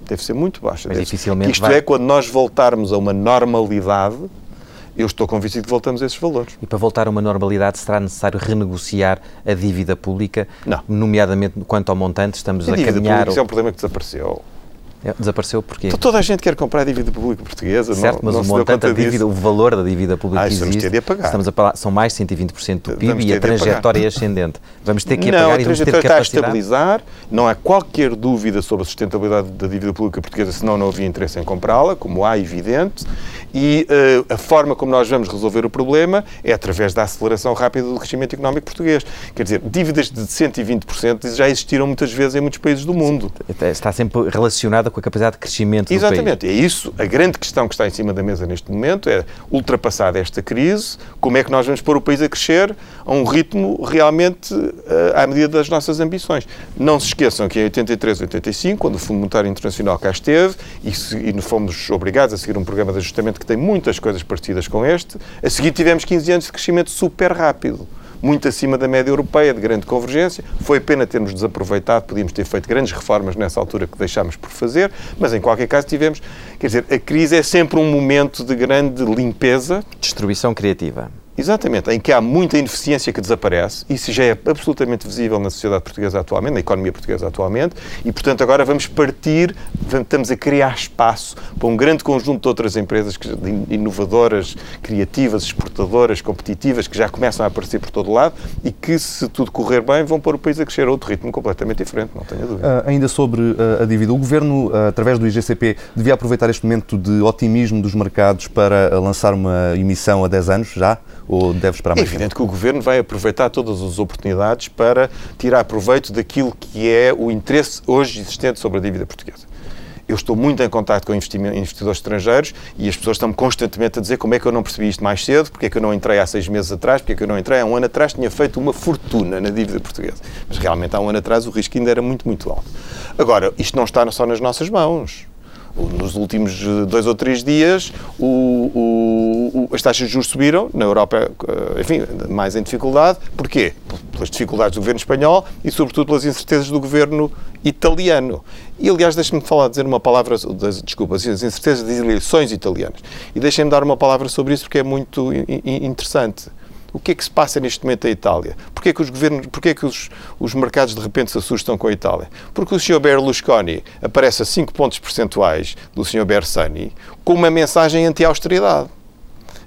Deve ser muito baixa. Mas dificilmente isto vai... é, quando nós voltarmos a uma normalidade, eu estou convencido que voltamos a esses valores. E para voltar a uma normalidade será necessário renegociar a dívida pública, não. nomeadamente quanto ao montante, estamos a, a caminhar... Isso é um problema que desapareceu. É, desapareceu porquê? Então, toda a gente quer comprar a dívida pública portuguesa. Certo, não, mas não o montante da dívida, o valor da dívida pública ah, existe. Vamos ter de apagar. Estamos a falar, são mais de 120% do PIB e a trajetória é ascendente. Vamos ter que não, apagar e vamos ter capacidade. está a estabilizar, não há qualquer dúvida sobre a sustentabilidade da dívida pública portuguesa, senão não havia interesse em comprá-la, como há evidente, e uh, a forma como nós vamos resolver o problema é através da aceleração rápida do crescimento económico português. Quer dizer, dívidas de 120% já existiram muitas vezes em muitos países do mundo. Está sempre relacionada com a capacidade de crescimento Exatamente. do país. É isso. A grande questão que está em cima da mesa neste momento é, ultrapassada esta crise, como é que nós vamos pôr o país a crescer a um ritmo realmente uh, à medida das nossas ambições. Não se esqueçam que em 83, 85, quando o Fundo Monetário Internacional cá esteve e, se, e fomos obrigados a seguir um programa de ajustamento que tem muitas coisas parecidas com este. A seguir tivemos 15 anos de crescimento super rápido muito acima da média europeia, de grande convergência. Foi pena termos desaproveitado, podíamos ter feito grandes reformas nessa altura que deixámos por fazer, mas em qualquer caso tivemos. Quer dizer, a crise é sempre um momento de grande limpeza. Destruição criativa. Exatamente, em que há muita ineficiência que desaparece, isso já é absolutamente visível na sociedade portuguesa atualmente, na economia portuguesa atualmente, e portanto agora vamos partir, estamos a criar espaço para um grande conjunto de outras empresas inovadoras, criativas, exportadoras, competitivas, que já começam a aparecer por todo lado e que, se tudo correr bem, vão pôr o país a crescer a outro ritmo completamente diferente, não tenho dúvida. Uh, ainda sobre uh, a dívida, o Governo, uh, através do IGCP, devia aproveitar este momento de otimismo dos mercados para lançar uma emissão a 10 anos já? Ou deve esperar mais? É evidente que o Governo vai aproveitar todas as oportunidades para tirar proveito daquilo que é o interesse hoje existente sobre a dívida portuguesa. Eu estou muito em contato com investidores estrangeiros e as pessoas estão-me constantemente a dizer como é que eu não percebi isto mais cedo, porque é que eu não entrei há seis meses atrás, porque é que eu não entrei há um ano atrás, tinha feito uma fortuna na dívida portuguesa. Mas realmente há um ano atrás o risco ainda era muito, muito alto. Agora, isto não está só nas nossas mãos nos últimos eh, dois ou três dias, o, o, as taxas de juros subiram, na Europa, eh, enfim, mais em dificuldade. Porquê? Pelas dificuldades do governo espanhol e, sobretudo, pelas incertezas do governo italiano. E, aliás, deixe-me falar, dizer uma palavra, das, desculpa, as incertezas das eleições italianas. E deixem-me dar uma palavra sobre isso, porque é muito interessante. O que é que se passa neste momento em Itália? Porquê é que os governos, porquê é que os, os mercados de repente se assustam com a Itália? Porque o Sr. Berlusconi aparece a 5 pontos percentuais do Sr. Bersani com uma mensagem anti-austeridade.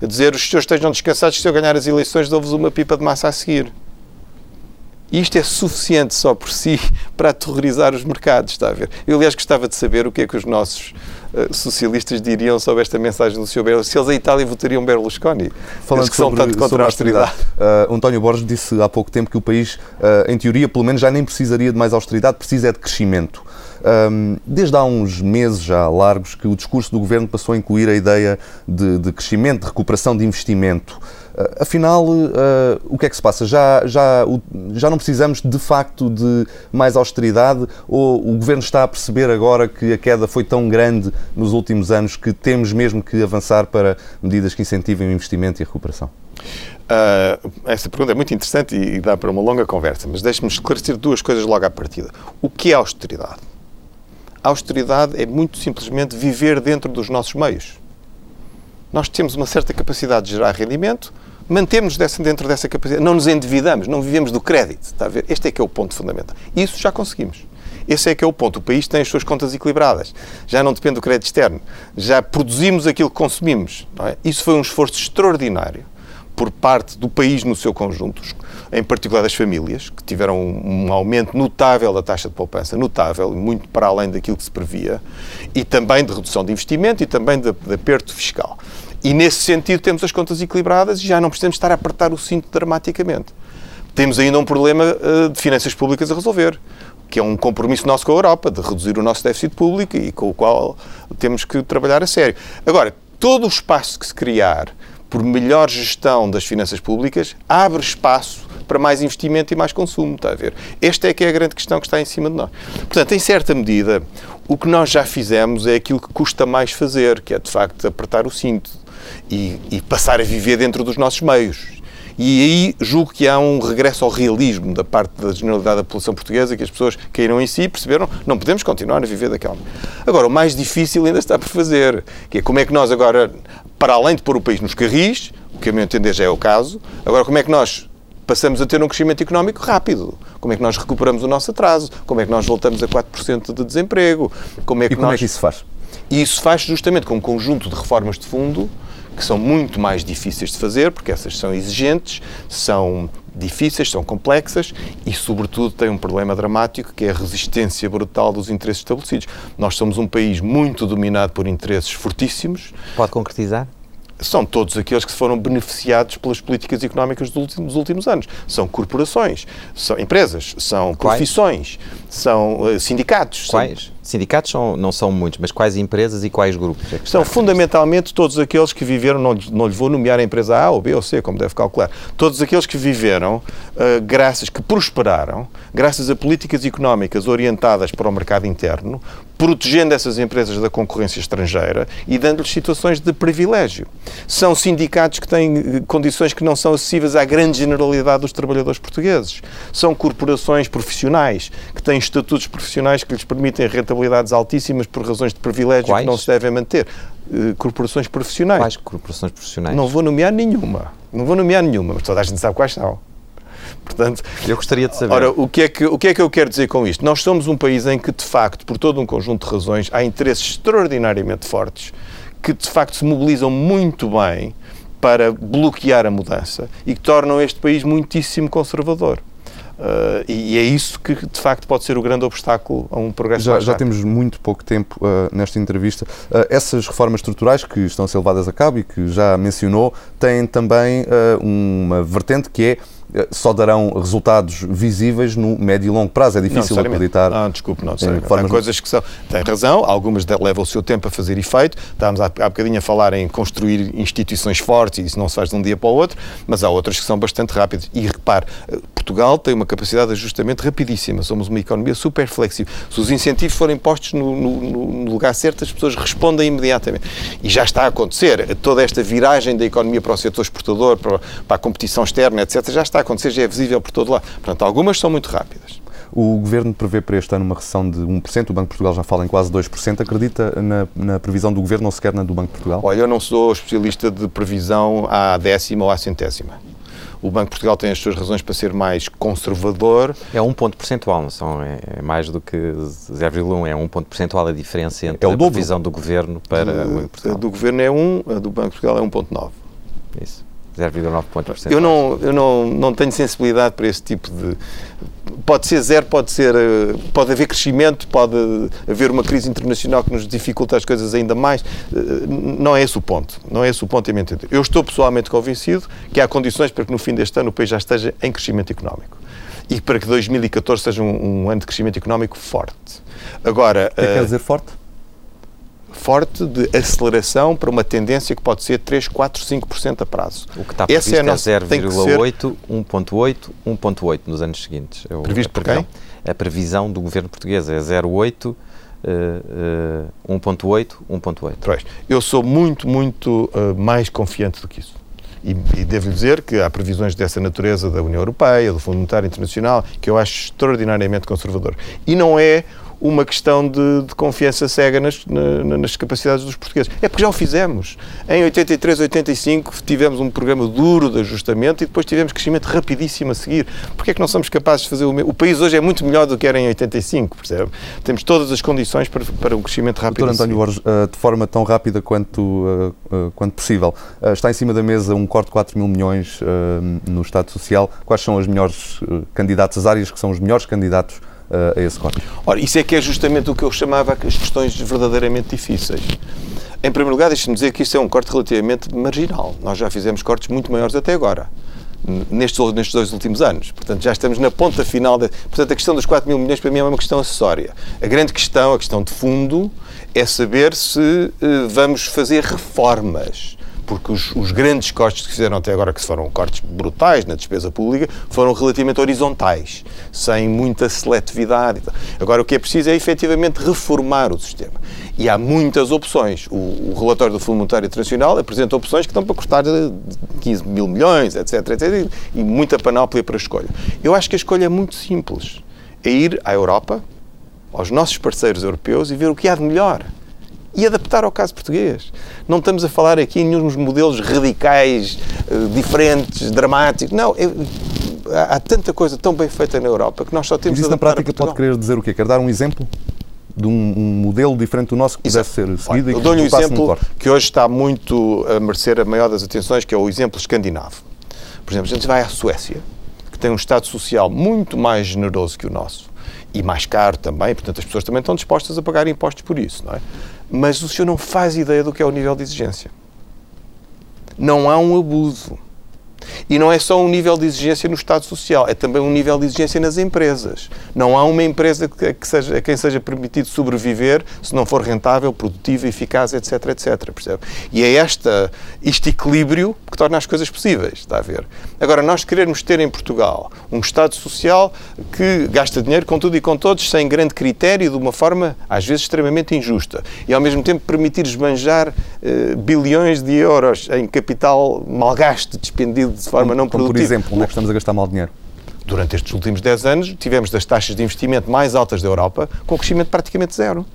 A dizer, os senhores estejam descansados que se eu ganhar as eleições dou-vos uma pipa de massa a seguir. E isto é suficiente só por si para aterrorizar os mercados, está a ver? Eu, aliás, gostava de saber o que é que os nossos socialistas diriam sobre esta mensagem do Sr. Berlusconi, se eles a Itália votariam Berlusconi, Falando que são sobre, tanto contra a austeridade. Uh, António Borges disse há pouco tempo que o país, uh, em teoria, pelo menos já nem precisaria de mais austeridade, precisa é de crescimento. Um, desde há uns meses já largos que o discurso do governo passou a incluir a ideia de, de crescimento, de recuperação de investimento. Uh, afinal, uh, o que é que se passa? Já, já, já não precisamos de facto de mais austeridade ou o governo está a perceber agora que a queda foi tão grande nos últimos anos que temos mesmo que avançar para medidas que incentivem o investimento e a recuperação? Uh, essa pergunta é muito interessante e, e dá para uma longa conversa, mas deixe-me esclarecer duas coisas logo à partida. O que é austeridade? A austeridade é muito simplesmente viver dentro dos nossos meios. Nós temos uma certa capacidade de gerar rendimento, mantemos dessa, dentro dessa capacidade, não nos endividamos, não vivemos do crédito. Está a ver? Este é que é o ponto fundamental. Isso já conseguimos. Esse é que é o ponto. O país tem as suas contas equilibradas. Já não depende do crédito externo. Já produzimos aquilo que consumimos. É? Isso foi um esforço extraordinário por parte do país no seu conjunto, em particular das famílias, que tiveram um aumento notável da taxa de poupança, notável, muito para além daquilo que se previa, e também de redução de investimento e também de, de aperto fiscal. E nesse sentido temos as contas equilibradas e já não precisamos estar a apertar o cinto dramaticamente. Temos ainda um problema uh, de finanças públicas a resolver, que é um compromisso nosso com a Europa, de reduzir o nosso déficit público e com o qual temos que trabalhar a sério. Agora, todo o espaço que se criar por melhor gestão das finanças públicas, abre espaço para mais investimento e mais consumo, está a ver? Esta é que é a grande questão que está em cima de nós. Portanto, em certa medida, o que nós já fizemos é aquilo que custa mais fazer, que é, de facto, apertar o cinto e, e passar a viver dentro dos nossos meios. E aí julgo que há um regresso ao realismo da parte da generalidade da população portuguesa, que as pessoas caíram em si e perceberam não podemos continuar a viver daquela. Agora, o mais difícil ainda está por fazer, que é como é que nós agora, para além de pôr o país nos carris, o que a meu entender já é o caso, agora como é que nós passamos a ter um crescimento económico rápido. Como é que nós recuperamos o nosso atraso? Como é que nós voltamos a 4% de desemprego? Como é que e como nós... é que isso faz? E isso faz justamente com um conjunto de reformas de fundo que são muito mais difíceis de fazer, porque essas são exigentes, são difíceis, são complexas e, sobretudo, têm um problema dramático que é a resistência brutal dos interesses estabelecidos. Nós somos um país muito dominado por interesses fortíssimos. Pode concretizar? São todos aqueles que foram beneficiados pelas políticas económicas dos últimos, dos últimos anos. São corporações, são empresas, são Quais? profissões, são uh, sindicatos. Quais? São... Sindicatos são, não são muitos, mas quais empresas e quais grupos? É são fundamentalmente todos aqueles que viveram, não, não lhe vou nomear a empresa A ou B ou C, como deve calcular, todos aqueles que viveram, uh, graças, que prosperaram, graças a políticas económicas orientadas para o mercado interno, protegendo essas empresas da concorrência estrangeira e dando-lhes situações de privilégio. São sindicatos que têm eh, condições que não são acessíveis à grande generalidade dos trabalhadores portugueses. São corporações profissionais que têm estatutos profissionais que lhes permitem rentabilidades altíssimas por razões de privilégio Quais? que não se devem manter. Uh, corporações profissionais. Quais corporações profissionais? Não vou nomear nenhuma. Não vou nomear nenhuma, mas toda a gente sabe quais são. Portanto, eu gostaria de saber. Ora, o que, é que, o que é que eu quero dizer com isto? Nós somos um país em que, de facto, por todo um conjunto de razões, há interesses extraordinariamente fortes que, de facto, se mobilizam muito bem para bloquear a mudança e que tornam este país muitíssimo conservador. Uh, e é isso que, de facto, pode ser o grande obstáculo a um progresso Já, já temos muito pouco tempo uh, nesta entrevista. Uh, essas reformas estruturais que estão a ser levadas a cabo e que já mencionou têm também uma vertente que é só darão resultados visíveis no médio e longo prazo. É difícil acreditar. Não, desculpe, não. Sei. Há coisas que são. Tem razão, algumas levam o seu tempo a fazer efeito. Estávamos há, há bocadinho a falar em construir instituições fortes e isso não se faz de um dia para o outro, mas há outras que são bastante rápidas. E repare, eh, Portugal tem uma capacidade de ajustamento rapidíssima. Somos uma economia super flexível. Se os incentivos forem postos no, no, no lugar certo, as pessoas respondem imediatamente. E já está a acontecer. Toda esta viragem da economia para o setor exportador, para, para a competição externa, etc., já está acontecer, já é visível por todo lado. Portanto, algumas são muito rápidas. O Governo prevê para este ano uma recessão de 1%, o Banco de Portugal já fala em quase 2%. Acredita na, na, previsão do Governo ou sequer na do Banco de Portugal? Olha, eu não sou especialista de previsão à décima ou à centésima. O Banco de Portugal tem as suas razões para ser mais conservador. É um ponto percentual, não são? É, é mais do que 0,1, é um ponto percentual a diferença entre é a previsão do Governo para o Banco de Portugal. A do Governo é 1, a do Banco de Portugal é 1,9. Isso. 0,9 pontos Eu não, eu não, não tenho sensibilidade para esse tipo de pode ser zero, pode ser, eh, pode haver crescimento, pode haver uma crise internacional que nos dificulta as coisas ainda mais. Eh, não é esse o ponto. Não é esse o ponto, Eu estou pessoalmente convencido que há condições para que no fim deste ano o país já esteja em crescimento económico e para que 2014 seja um, um ano de crescimento económico forte. Agora, o que é que quer dizer forte? Forte de aceleração para uma tendência que pode ser 3, 4, 5% a prazo. O que está previsto Essa é, é 0,8, 1,8, 1,8 nos anos seguintes. É previsto por quem? A previsão do governo português é 0,8, uh, uh, 1,8, 1,8. Eu sou muito, muito uh, mais confiante do que isso. E, e devo dizer que há previsões dessa natureza da União Europeia, do Fundo Monetário Internacional, que eu acho extraordinariamente conservador. E não é uma questão de, de confiança cega nas, na, nas capacidades dos portugueses. É porque já o fizemos. Em 83, 85 tivemos um programa duro de ajustamento e depois tivemos crescimento rapidíssimo a seguir. Porquê é que não somos capazes de fazer o mesmo? O país hoje é muito melhor do que era em 85, percebe? Temos todas as condições para, para um crescimento rápido. Doutor António Borges, eh, de forma tão rápida quanto, eh, eh, quanto possível, está em cima da mesa um corte de 4 mil milhões no Estado Social. Quais são os melhores candidatos, as áreas que são os melhores candidatos a esse corte? Ora, isso é que é justamente o que eu chamava as questões verdadeiramente difíceis. Em primeiro lugar, deixe-me dizer que isto é um corte relativamente marginal. Nós já fizemos cortes muito maiores até agora, nestes, nestes dois últimos anos. Portanto, já estamos na ponta final. De... Portanto, a questão dos 4 mil milhões para mim é uma questão acessória. A grande questão, a questão de fundo, é saber se uh, vamos fazer reformas porque os, os, grandes cortes que fizeram até agora, que foram cortes brutais na despesa pública, foram relativamente horizontais, sem muita seletividade. Agora, o que é preciso é efetivamente reformar o sistema. E há muitas opções. O, o relatório do Fundo Monetário Internacional apresenta opções que estão para cortar 15 mil milhões, etc, etc, e muita panóplia para a escolha. Eu acho que a escolha é muito simples. É ir à Europa, aos nossos parceiros europeus e ver o que há de melhor e adaptar ao caso português. Não estamos a falar aqui em nenhum modelos radicais, eh, diferentes, dramáticos. Não, é, há tanta coisa tão bem feita na Europa que nós só temos Mas isso na prática pode querer dizer o quê? Quer dar um exemplo? de um, um, modelo diferente do nosso que pudesse ser seguido? Eu dou-lhe um exemplo que hoje está muito a merecer a maior das atenções, que é o exemplo escandinavo. Por exemplo, a gente vai à Suécia, que tem um Estado social muito mais generoso que o nosso e mais caro também, portanto as pessoas também estão dispostas a pagar impostos por isso, não é? Mas o senhor não faz ideia do que é o nível de exigência. Não há um abuso. E não é só um nível de exigência no Estado Social, é também um nível de exigência nas empresas. Não há uma empresa que, seja, a quem seja permitido sobreviver se não for rentável, produtiva, eficaz, etc, etc. Percebe? E é esta, este equilíbrio que torna as coisas possíveis, está a ver? Agora, nós queremos ter em Portugal um Estado Social que gasta dinheiro com tudo e com todos, sem grande critério, de uma forma, às vezes, extremamente injusta. E, ao mesmo tempo, permitir esbanjar uh, bilhões de euros em capital mal gasto, despendido de forma como, não produtiva. por exemplo, onde é que estamos a gastar mal dinheiro? Durante estes últimos 10 anos, tivemos das taxas de investimento mais altas da Europa, com crescimento praticamente zero.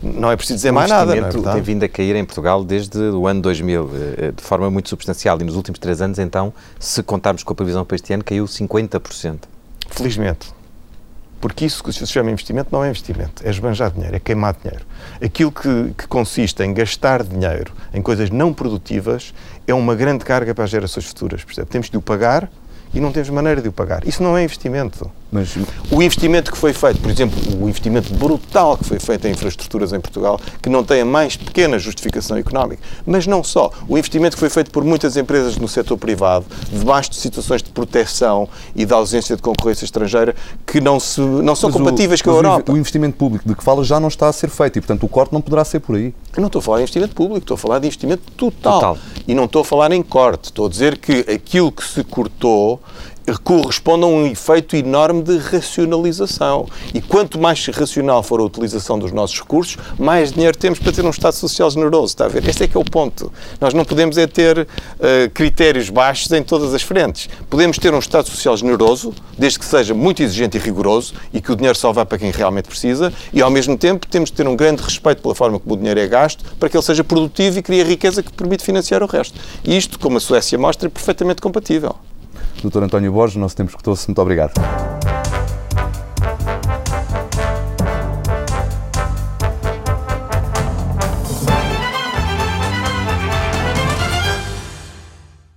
Não é preciso dizer o mais nada. O é investimento tem vindo a cair em Portugal desde o ano 2000, eh, de forma muito substancial. E nos últimos três anos, então, se contarmos com a previsão para este ano, caiu 50%. Felizmente. Porque isso que se chama investimento não é investimento, é esbanjar dinheiro, é queimar dinheiro. Aquilo que, que, consiste em gastar dinheiro em coisas não produtivas é uma grande carga para as gerações futuras. Percebe? Temos de o pagar e não temos maneira de o pagar. Isso não é investimento. Mas... O investimento que foi feito, por exemplo, o investimento brutal que foi feito em infraestruturas em Portugal, que não tem a mais pequena justificação económica, mas não só. O investimento que foi feito por muitas empresas no setor privado, debaixo de situações de proteção e de ausência de concorrência estrangeira, que não, se, não são mas compatíveis o, com a Europa. O investimento público de que fala já não está a ser feito e, portanto, o corte não poderá ser por aí. Eu não estou a falar de investimento público, estou a falar de investimento total. total. E não estou a falar em corte. Estou a dizer que aquilo que se cortou corresponde a um efeito enorme de racionalização. E quanto mais racional for a utilização dos nossos recursos, mais dinheiro temos para ter um Estado Social generoso. Está a ver? Este é que é o ponto. Nós não podemos é ter uh, critérios baixos em todas as frentes. Podemos ter um Estado Social generoso, desde que seja muito exigente e rigoroso e que o dinheiro só vá para quem realmente precisa, e ao mesmo tempo temos de ter um grande respeito pela forma como o dinheiro é gasto para que ele seja produtivo e crie riqueza que permite financiar o resto. E isto, como a Suécia mostra, é perfeitamente compatível. Dr. António Borges, o nosso tempo escutou-se. Muito obrigado.